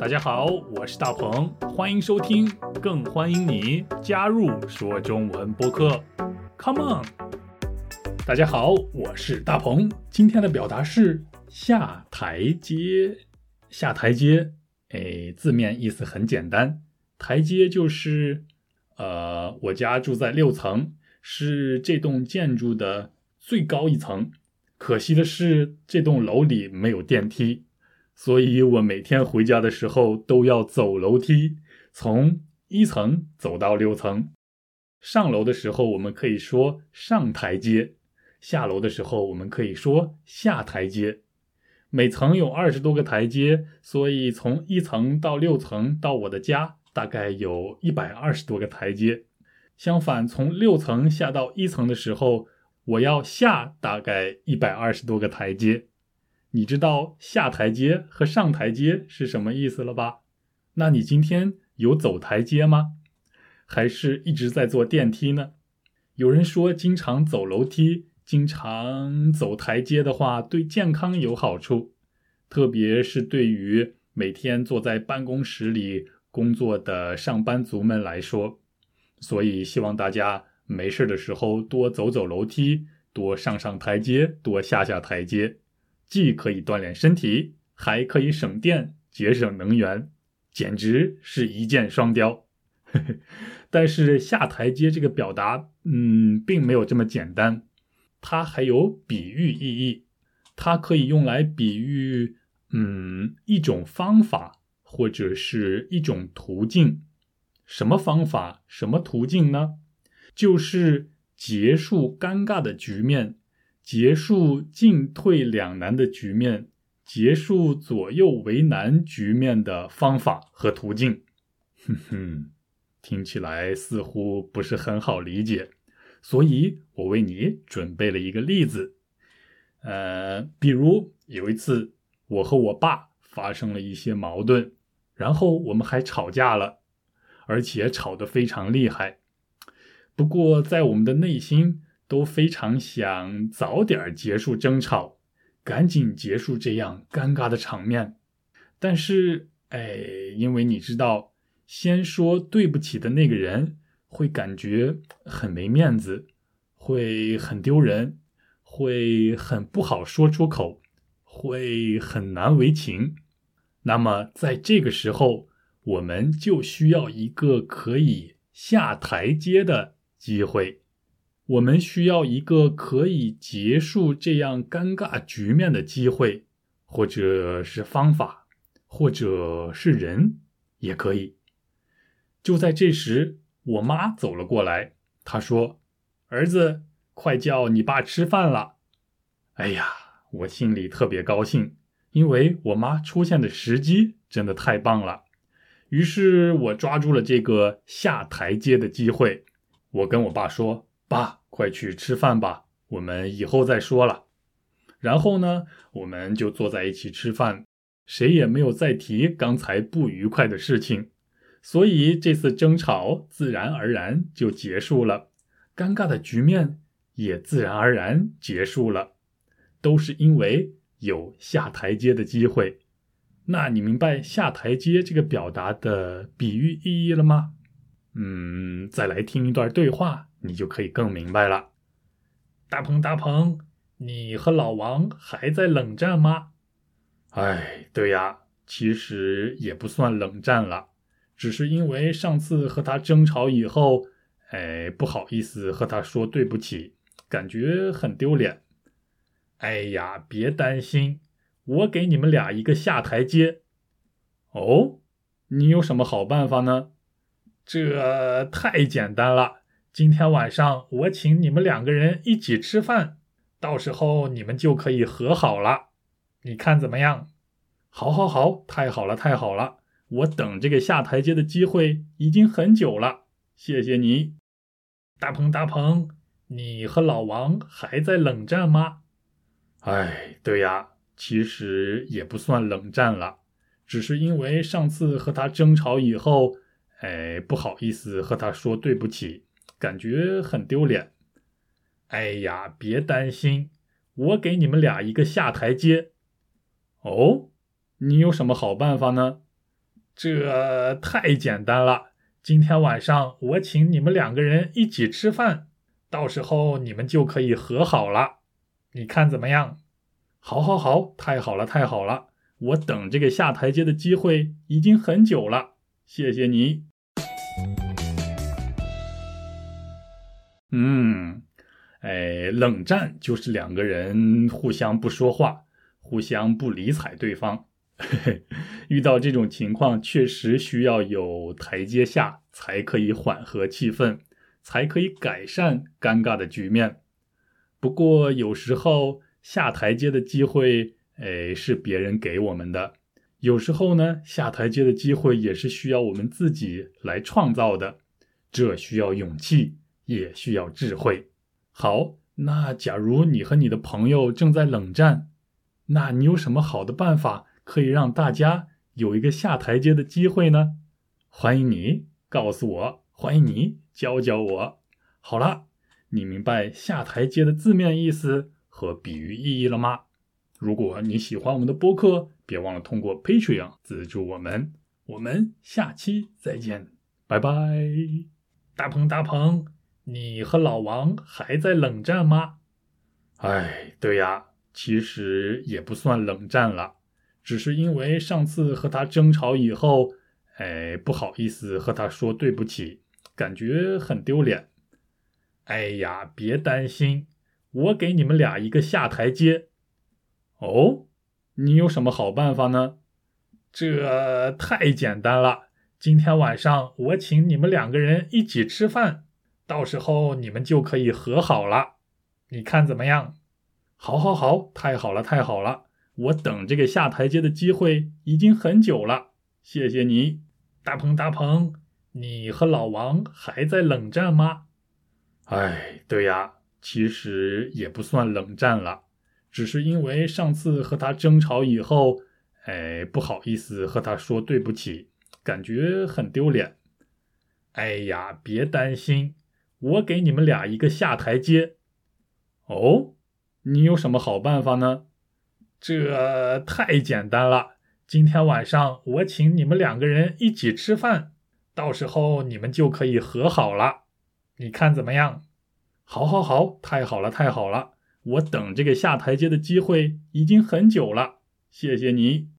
大家好，我是大鹏，欢迎收听，更欢迎你加入说中文播客。Come on！大家好，我是大鹏，今天的表达是下台阶。下台阶，哎，字面意思很简单，台阶就是，呃，我家住在六层，是这栋建筑的最高一层。可惜的是，这栋楼里没有电梯。所以我每天回家的时候都要走楼梯，从一层走到六层。上楼的时候我们可以说上台阶，下楼的时候我们可以说下台阶。每层有二十多个台阶，所以从一层到六层到我的家大概有一百二十多个台阶。相反，从六层下到一层的时候，我要下大概一百二十多个台阶。你知道下台阶和上台阶是什么意思了吧？那你今天有走台阶吗？还是一直在坐电梯呢？有人说，经常走楼梯、经常走台阶的话，对健康有好处，特别是对于每天坐在办公室里工作的上班族们来说。所以，希望大家没事的时候多走走楼梯，多上上台阶，多下下台阶。既可以锻炼身体，还可以省电节省能源，简直是一箭双雕。但是下台阶这个表达，嗯，并没有这么简单，它还有比喻意义。它可以用来比喻，嗯，一种方法或者是一种途径。什么方法？什么途径呢？就是结束尴尬的局面。结束进退两难的局面，结束左右为难局面的方法和途径，哼哼，听起来似乎不是很好理解，所以我为你准备了一个例子。呃，比如有一次，我和我爸发生了一些矛盾，然后我们还吵架了，而且吵得非常厉害。不过在我们的内心。都非常想早点结束争吵，赶紧结束这样尴尬的场面。但是，哎，因为你知道，先说对不起的那个人会感觉很没面子，会很丢人，会很不好说出口，会很难为情。那么，在这个时候，我们就需要一个可以下台阶的机会。我们需要一个可以结束这样尴尬局面的机会，或者是方法，或者是人，也可以。就在这时，我妈走了过来，她说：“儿子，快叫你爸吃饭了。”哎呀，我心里特别高兴，因为我妈出现的时机真的太棒了。于是我抓住了这个下台阶的机会，我跟我爸说：“爸。”快去吃饭吧，我们以后再说了。然后呢，我们就坐在一起吃饭，谁也没有再提刚才不愉快的事情，所以这次争吵自然而然就结束了，尴尬的局面也自然而然结束了，都是因为有下台阶的机会。那你明白下台阶这个表达的比喻意义了吗？嗯，再来听一段对话。你就可以更明白了，大鹏大鹏，你和老王还在冷战吗？哎，对呀，其实也不算冷战了，只是因为上次和他争吵以后，哎，不好意思和他说对不起，感觉很丢脸。哎呀，别担心，我给你们俩一个下台阶。哦，你有什么好办法呢？这太简单了。今天晚上我请你们两个人一起吃饭，到时候你们就可以和好了。你看怎么样？好，好，好，太好了，太好了！我等这个下台阶的机会已经很久了。谢谢你，大鹏，大鹏，你和老王还在冷战吗？哎，对呀，其实也不算冷战了，只是因为上次和他争吵以后，哎，不好意思和他说对不起。感觉很丢脸。哎呀，别担心，我给你们俩一个下台阶。哦，你有什么好办法呢？这太简单了，今天晚上我请你们两个人一起吃饭，到时候你们就可以和好了，你看怎么样？好，好，好，太好了，太好了，我等这个下台阶的机会已经很久了，谢谢你。嗯，哎，冷战就是两个人互相不说话，互相不理睬对方。遇到这种情况，确实需要有台阶下，才可以缓和气氛，才可以改善尴尬的局面。不过有时候下台阶的机会，哎，是别人给我们的；有时候呢，下台阶的机会也是需要我们自己来创造的。这需要勇气，也需要智慧。好，那假如你和你的朋友正在冷战，那你有什么好的办法？可以让大家有一个下台阶的机会呢？欢迎你告诉我，欢迎你教教我。好了，你明白下台阶的字面意思和比喻意义了吗？如果你喜欢我们的播客，别忘了通过 Patreon 资助我们。我们下期再见，拜拜。大鹏，大鹏，你和老王还在冷战吗？哎，对呀，其实也不算冷战了。只是因为上次和他争吵以后，哎，不好意思和他说对不起，感觉很丢脸。哎呀，别担心，我给你们俩一个下台阶。哦，你有什么好办法呢？这太简单了，今天晚上我请你们两个人一起吃饭，到时候你们就可以和好了。你看怎么样？好，好，好，太好了，太好了。我等这个下台阶的机会已经很久了，谢谢你，大鹏大鹏，你和老王还在冷战吗？哎，对呀，其实也不算冷战了，只是因为上次和他争吵以后，哎，不好意思和他说对不起，感觉很丢脸。哎呀，别担心，我给你们俩一个下台阶。哦，你有什么好办法呢？这太简单了，今天晚上我请你们两个人一起吃饭，到时候你们就可以和好了，你看怎么样？好，好，好，太好了，太好了，我等这个下台阶的机会已经很久了，谢谢你。